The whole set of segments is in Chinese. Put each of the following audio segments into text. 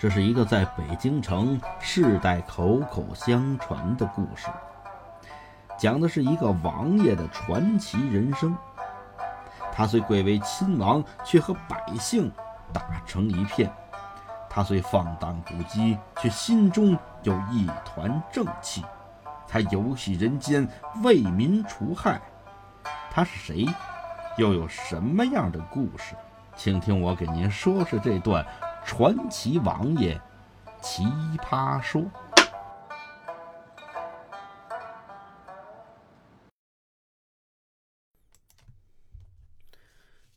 这是一个在北京城世代口口相传的故事，讲的是一个王爷的传奇人生。他虽贵为亲王，却和百姓打成一片；他虽放荡不羁，却心中有一团正气。他游戏人间，为民除害。他是谁？又有什么样的故事？请听我给您说说这段。传奇王爷奇葩说。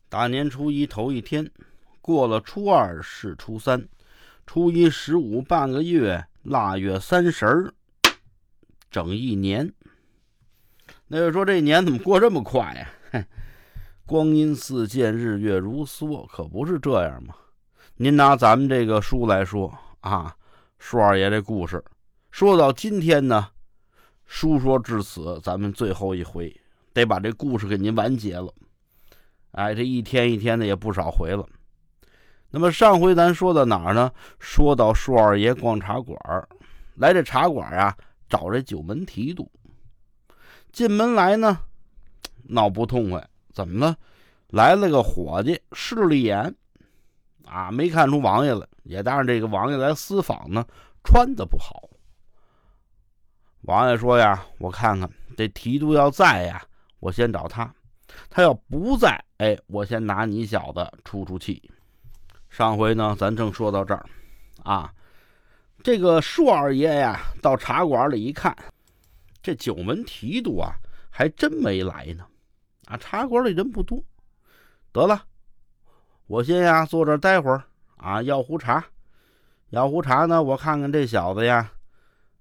大年初一头一天，过了初二是初三，初一十五半个月，腊月三十儿，整一年。那就说这年怎么过这么快呀？光阴似箭，日月如梭，可不是这样吗？您拿咱们这个书来说啊，叔二爷这故事说到今天呢，书说至此，咱们最后一回得把这故事给您完结了。哎，这一天一天的也不少回了。那么上回咱说到哪儿呢？说到叔二爷逛茶馆，来这茶馆啊，找这九门提督。进门来呢，闹不痛快，怎么了？来了个伙计，势利眼。啊，没看出王爷来，也当然这个王爷来私访呢，穿的不好。王爷说呀：“我看看这提督要在呀，我先找他；他要不在，哎，我先拿你小子出出气。”上回呢，咱正说到这儿，啊，这个硕二爷呀，到茶馆里一看，这九门提督啊，还真没来呢。啊，茶馆里人不多，得了。我先呀，坐这待会儿啊，要壶茶，要壶茶呢。我看看这小子呀，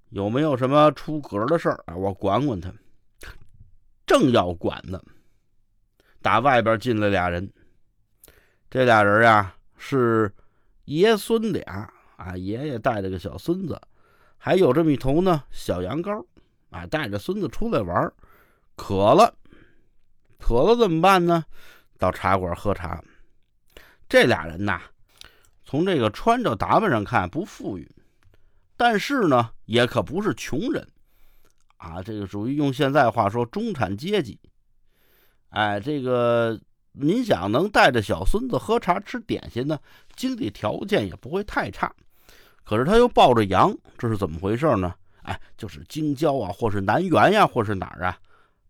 有没有什么出格的事儿啊？我管管他。正要管呢，打外边进来俩人。这俩人呀，是爷孙俩啊，爷爷带着个小孙子，还有这么一头呢小羊羔啊，带着孙子出来玩渴了，渴了怎么办呢？到茶馆喝茶。这俩人呐，从这个穿着打扮上看不富裕，但是呢，也可不是穷人啊。这个属于用现在话说中产阶级。哎，这个您想能带着小孙子喝茶吃点心呢，经济条件也不会太差。可是他又抱着羊，这是怎么回事呢？哎，就是京郊啊，或是南园呀，或是哪儿啊，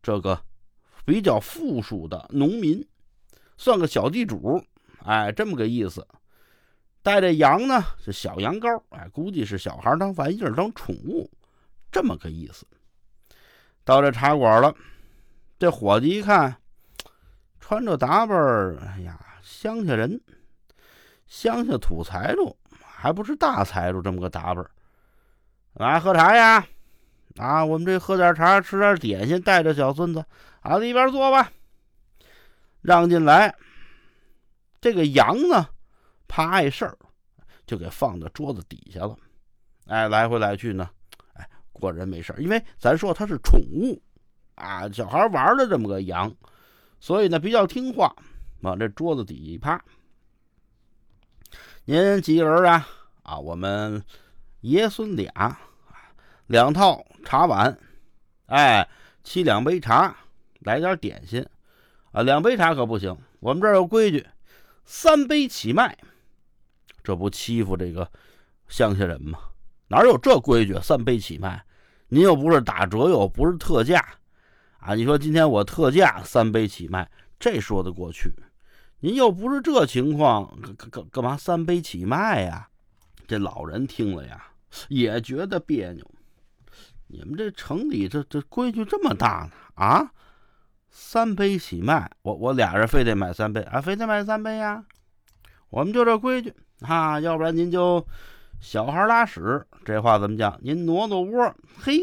这个比较富庶的农民，算个小地主。哎，这么个意思，带着羊呢是小羊羔，哎，估计是小孩当玩意儿当宠物，这么个意思。到这茶馆了，这伙计一看，穿着打扮儿哎呀，乡下人，乡下土财主，还不是大财主，这么个打扮儿来喝茶呀？啊，我们这喝点茶，吃点点心，带着小孙子，啊，里边坐吧，让进来。这个羊呢，怕碍事儿，就给放到桌子底下了。哎，来回来去呢，哎，果然没事儿因为咱说它是宠物啊，小孩玩的这么个羊，所以呢比较听话，往这桌子底一趴。您几个人啊？啊，我们爷孙俩，两套茶碗，哎，沏两杯茶，来点点心。啊，两杯茶可不行，我们这儿有规矩。三杯起卖，这不欺负这个乡下人吗？哪有这规矩？三杯起卖，您又不是打折，又不是特价啊！你说今天我特价三杯起卖，这说得过去。您又不是这情况，干干干嘛三杯起卖呀？这老人听了呀，也觉得别扭。你们这城里这这规矩这么大呢？啊？三杯起卖，我我俩人非得买三杯啊，非得买三杯呀！我们就这规矩啊，要不然您就小孩拉屎，这话怎么讲？您挪挪窝，嘿，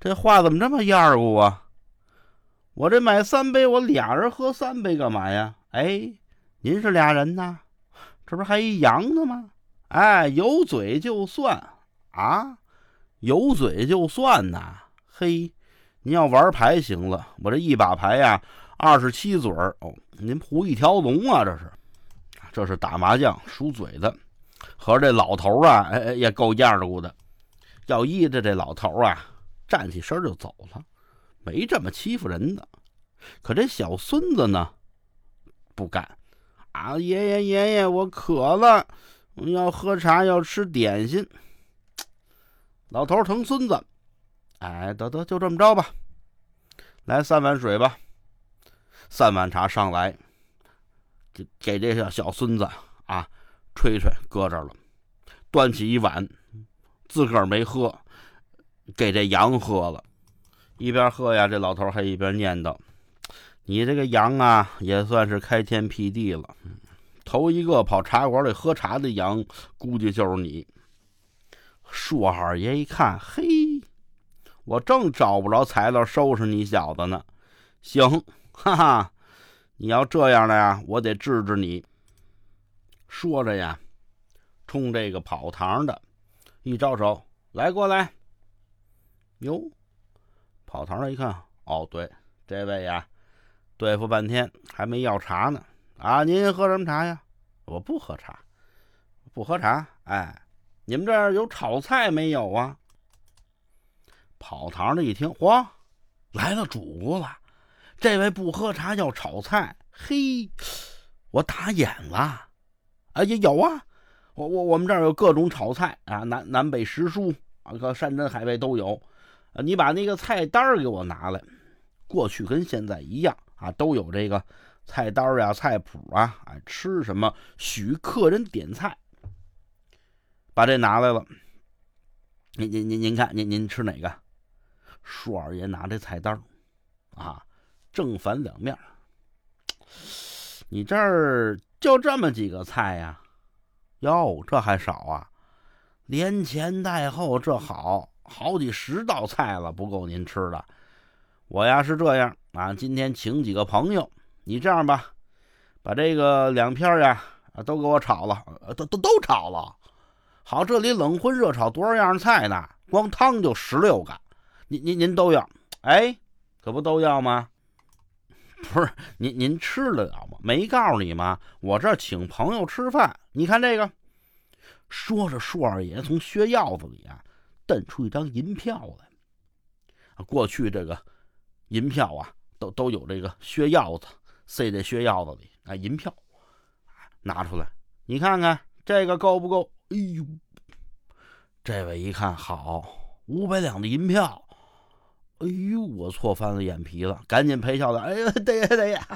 这话怎么这么样乎啊？我这买三杯，我俩人喝三杯干嘛呀？哎，您是俩人呐，这不是还一羊呢吗？哎，有嘴就算啊，有嘴就算呐，嘿。您要玩牌行了，我这一把牌呀，二十七嘴儿哦，您胡一条龙啊，这是，这是打麻将输嘴的。合着这老头啊，哎也够样儿的。要依着这老头啊，站起身就走了，没这么欺负人的。可这小孙子呢，不干啊！爷爷爷爷，我渴了，要喝茶，要吃点心。老头疼孙子，哎，得得，就这么着吧。来三碗水吧，三碗茶上来，给给这小小孙子啊，吹吹，搁这了。端起一碗，自个儿没喝，给这羊喝了。一边喝呀，这老头还一边念叨：“你这个羊啊，也算是开天辟地了。头一个跑茶馆里喝茶的羊，估计就是你。”硕二爷一看，嘿。我正找不着材料收拾你小子呢，行，哈哈，你要这样的呀，我得治治你。说着呀，冲这个跑堂的一招手，来过来。哟，跑堂的一看，哦，对，这位呀，对付半天还没要茶呢。啊，您喝什么茶呀？我不喝茶，不喝茶。哎，你们这儿有炒菜没有啊？跑堂的一听，嚯，来了主顾了！这位不喝茶要炒菜，嘿，我打眼了！哎呀，有啊，我我我们这儿有各种炒菜啊，南南北食蔬啊，个山珍海味都有。你把那个菜单给我拿来，过去跟现在一样啊，都有这个菜单呀、菜谱啊，啊，吃什么许客人点菜，把这拿来了。您您您您看，您您吃哪个？舒二爷拿这菜单啊，正反两面你这儿就这么几个菜呀？哟，这还少啊？连前带后，这好好几十道菜了，不够您吃的。我呀是这样啊，今天请几个朋友，你这样吧，把这个两片呀都给我炒了，都都都炒了。好，这里冷荤热炒多少样菜呢？光汤就十六个。您您您都要，哎，可不都要吗？不是您您吃得了吗？没告诉你吗？我这请朋友吃饭。你看这个，说着，舒二爷从靴腰子里啊瞪出一张银票来。过去这个银票啊，都都有这个靴腰子，塞在靴腰子里啊。银票拿出来，你看看这个够不够？哎呦，这位一看，好，五百两的银票。哎呦，我错翻了眼皮了，赶紧赔笑了。哎呦，对呀对呀，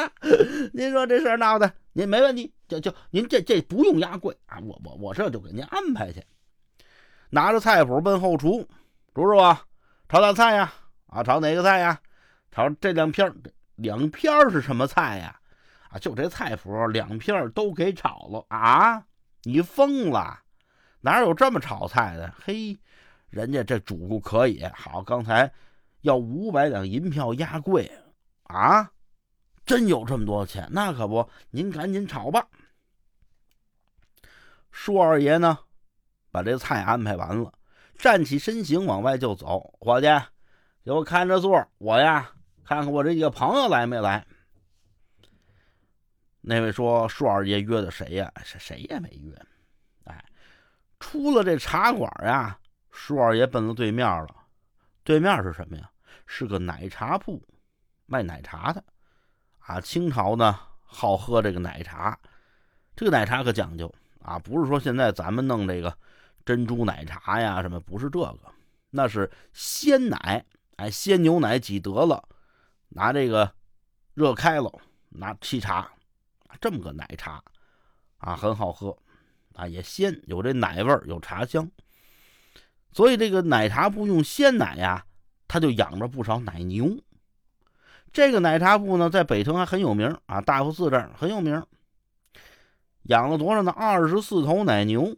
您说这事闹的，您没问题，就就您这这不用压柜啊，我我我这就给您安排去。拿着菜谱奔后厨，叔叔啊，炒点菜呀？啊，炒哪个菜呀？炒这两片两片是什么菜呀？啊，就这菜谱，两片都给炒了啊？你疯了？哪有这么炒菜的？嘿！人家这主顾可以好，刚才要五百两银票压柜啊，真有这么多钱？那可不，您赶紧炒吧。舒二爷呢，把这菜安排完了，站起身形往外就走。伙计，给我看着座，我呀看看我这几个朋友来没来。那位说：“舒二爷约的谁呀？是谁也没约。”哎，出了这茶馆呀。舒二爷奔到对面了，对面是什么呀？是个奶茶铺，卖奶茶的。啊，清朝呢好喝这个奶茶，这个奶茶可讲究啊，不是说现在咱们弄这个珍珠奶茶呀什么，不是这个，那是鲜奶，哎，鲜牛奶挤得了，拿这个热开了，拿沏茶，这么个奶茶，啊，很好喝，啊，也鲜，有这奶味儿，有茶香。所以这个奶茶铺用鲜奶呀，他就养着不少奶牛。这个奶茶铺呢，在北城还很有名啊，大佛寺这儿很有名。养了多少呢？二十四头奶牛。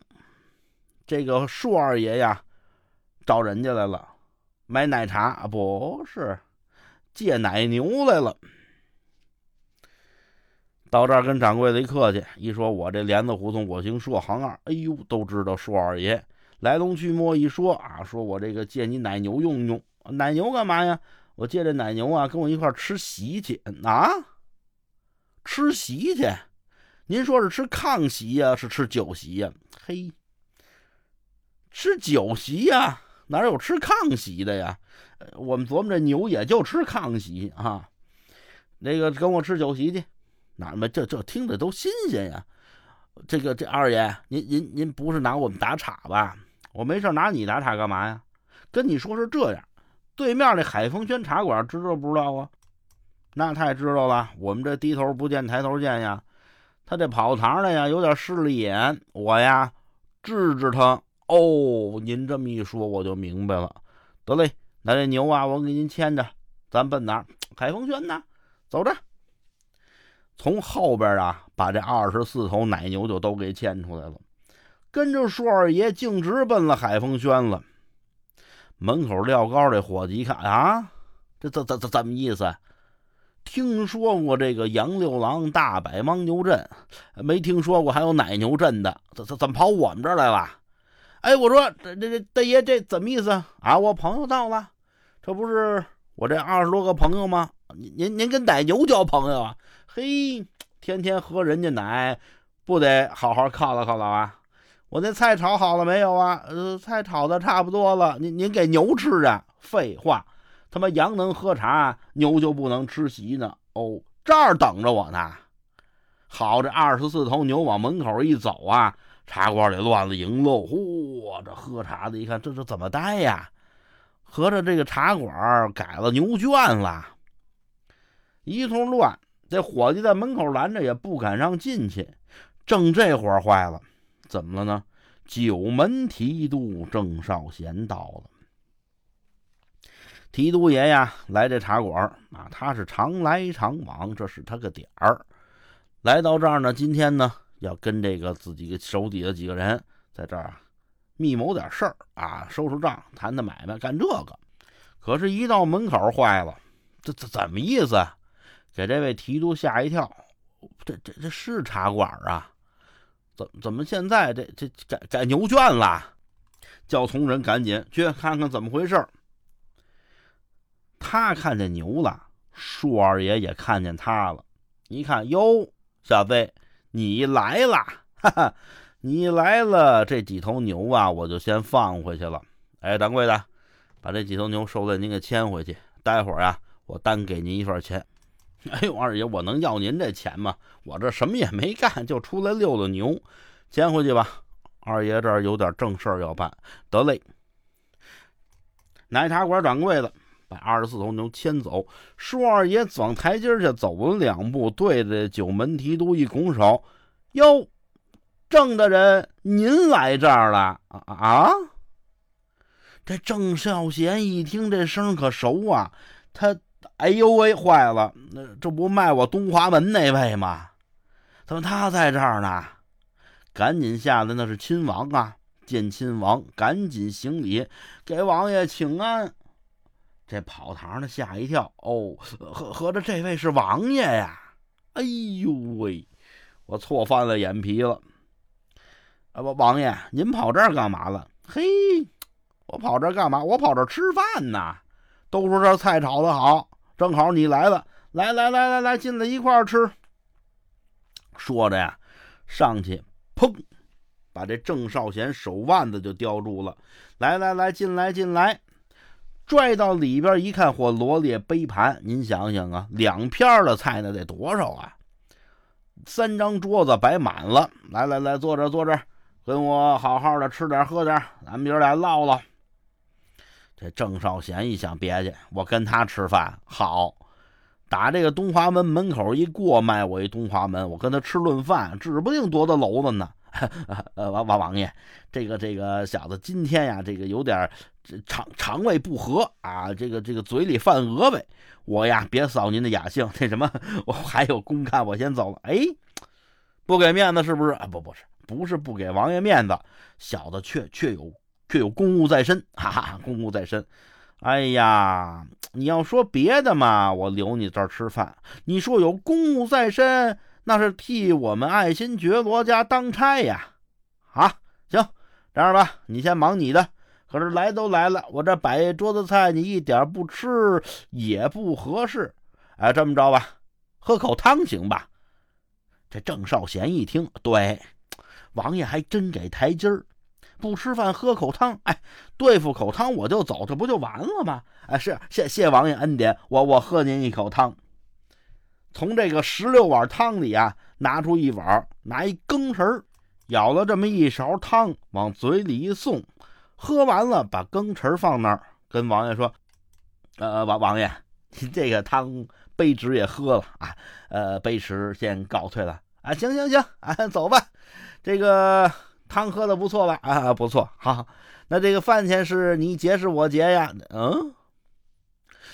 这个舒二爷呀，找人家来了，买奶茶不是借奶牛来了。到这儿跟掌柜的一客气，一说我这莲子胡同我姓硕，行二，哎呦，都知道硕二爷。来龙去脉一说啊，说我这个借你奶牛用用，奶牛干嘛呀？我借这奶牛啊，跟我一块吃席去啊，吃席去。您说是吃炕席呀，是吃酒席呀？嘿，吃酒席呀，哪有吃炕席的呀？我们琢磨这牛也就吃炕席啊。那个跟我吃酒席去，哪么这这听着都新鲜呀？这个这二爷，您您您不是拿我们打岔吧？我没事拿你打岔干嘛呀？跟你说是这样，对面那海丰轩茶馆知道不知道啊？那太知道了，我们这低头不见抬头见呀。他这跑堂的呀，有点势利眼，我呀治治他。哦，您这么一说，我就明白了。得嘞，那这牛啊，我给您牵着，咱奔哪？海丰轩呢？走着。从后边啊，把这二十四头奶牛就都给牵出来了，跟着舒二爷径直奔了海丰轩了。门口撂高这伙计一看啊，这怎怎怎怎么意思？听说过这个杨六郎大摆牦牛阵，没听说过还有奶牛阵的，怎怎怎么跑我们这儿来了？哎，我说这这这大爷这怎么意思啊？我朋友到了，这不是我这二十多个朋友吗？您您您跟奶牛交朋友啊？嘿，天天喝人家奶，不得好好犒劳犒劳啊？我那菜炒好了没有啊？呃，菜炒的差不多了，您您给牛吃啊？废话。他妈羊能喝茶，牛就不能吃席呢？哦，这儿等着我呢。好，这二十四头牛往门口一走啊，茶馆里乱了营喽。嚯，这喝茶的一看，这是怎么待呀？合着这个茶馆改了牛圈了，一通乱。这伙计在门口拦着，也不敢让进去。正这会儿坏了，怎么了呢？九门提督郑少贤到了。提督爷呀，来这茶馆啊，他是常来常往，这是他个点儿。来到这儿呢，今天呢，要跟这个自己手底下几个人在这儿密谋点事儿啊，收收账，谈谈买卖，干这个。可是，一到门口坏了，这这怎么意思？给这位提督吓一跳。这这这是茶馆啊？怎怎么现在这这改改牛圈了？叫从人赶紧去看看怎么回事。他看见牛了，舒二爷也看见他了。一看，哟，小子，你来了，哈哈，你来了，这几头牛啊，我就先放回去了。哎，掌柜的，把这几头牛收了，您给牵回去。待会儿啊，我单给您一份钱。哎呦，二爷，我能要您这钱吗？我这什么也没干，就出来溜溜牛，牵回去吧。二爷这儿有点正事儿要办，得嘞。奶茶馆掌柜的。把二十四头牛牵走，舒二爷往台阶下走了两步，对着九门提督一拱手：“哟，郑大人，您来这儿了啊啊！”这郑少贤一听这声可熟啊，他哎呦喂，坏了，那这不卖我东华门那位吗？怎么他在这儿呢？赶紧下来，那是亲王啊！见亲王，赶紧行礼，给王爷请安。这跑堂的吓一跳，哦，合合着这位是王爷呀！哎呦喂，我错翻了眼皮了。啊，不，王爷，您跑这儿干嘛了？嘿，我跑这儿干嘛？我跑这儿吃饭呢。都说这菜炒的好，正好你来了，来来来来来，进来一块儿吃。说着呀，上去砰，把这郑少贤手腕子就叼住了。来来来，进来进来。拽到里边一看，嚯，罗列杯盘，您想想啊，两片的菜那得多少啊？三张桌子摆满了，来来来，坐这坐这，跟我好好的吃点喝点，咱们爷俩唠唠。这郑少贤一想，别去，我跟他吃饭好，打这个东华门门口一过，卖我一东华门，我跟他吃顿饭，指不定多大娄子呢。呃，王王王爷，这个这个小子今天呀，这个有点肠肠胃不和啊，这个这个嘴里犯恶呗。我呀，别扫您的雅兴，那什么，我还有公干，我先走了。哎，不给面子是不是？啊，不，不是，不是不给王爷面子，小子确确有却有公务在身，哈哈，公务在身。哎呀，你要说别的嘛，我留你这儿吃饭。你说有公务在身。那是替我们爱新觉罗家当差呀！啊，行，这样吧，你先忙你的。可是来都来了，我这摆一桌子菜，你一点不吃也不合适。哎，这么着吧，喝口汤行吧？这郑少贤一听，对，王爷还真给台阶儿，不吃饭喝口汤，哎，对付口汤我就走，这不就完了吗？哎，是谢谢王爷恩典，我我喝您一口汤。从这个十六碗汤里啊，拿出一碗，拿一羹匙，舀了这么一勺汤，往嘴里一送，喝完了，把羹匙放那儿，跟王爷说：“呃，王王爷，您这个汤杯纸也喝了啊，呃，杯池先告退了啊。行行行，啊，走吧。这个汤喝的不错吧？啊，不错。好，那这个饭钱是你结是我结呀？嗯，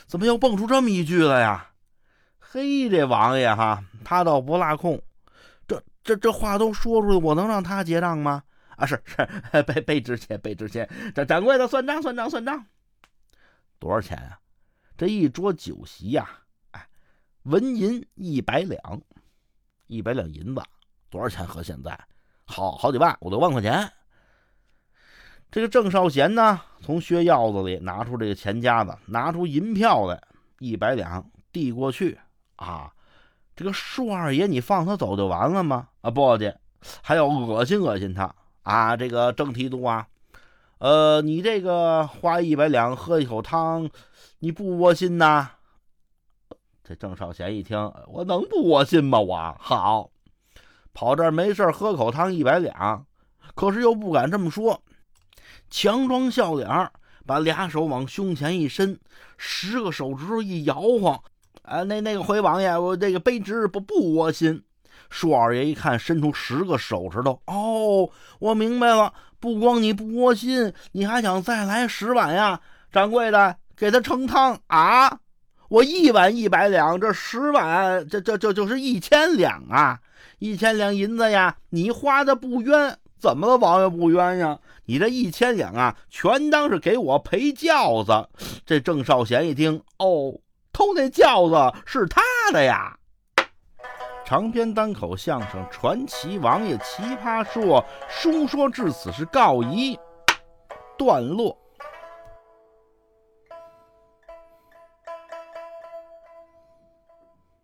怎么又蹦出这么一句了呀？”嘿，这王爷哈，他倒不落空。这这这话都说出去，我能让他结账吗？啊，是是，备备值钱，备值钱。掌掌柜的，算账，算账，算账。多少钱啊？这一桌酒席呀，哎，纹银一百两，一百两银子，多少钱？合现在好好几万，五六万块钱。这个郑少贤呢，从靴腰子里拿出这个钱夹子，拿出银票来，一百两递过去。啊，这个舒二爷，你放他走就完了吗？啊，不去，还要恶心恶心他啊！这个郑提督啊，呃，你这个花一百两喝一口汤，你不窝心呐？这郑少贤一听，我能不窝心吗？我好，跑这儿没事喝口汤一百两，可是又不敢这么说，强装笑脸，把俩手往胸前一伸，十个手指头一摇晃。啊，那那个回王爷，我这个卑职不不窝心。舒二爷一看，伸出十个手指头。哦，我明白了，不光你不窝心，你还想再来十碗呀？掌柜的，给他盛汤啊！我一碗一百两，这十碗，这这这就是一千两啊！一千两银子呀，你花的不冤。怎么了，王爷不冤呀？你这一千两啊，全当是给我赔轿子。这郑少贤一听，哦。偷那轿子是他的呀！长篇单口相声《传奇王爷奇葩说》，书说至此是告一段落。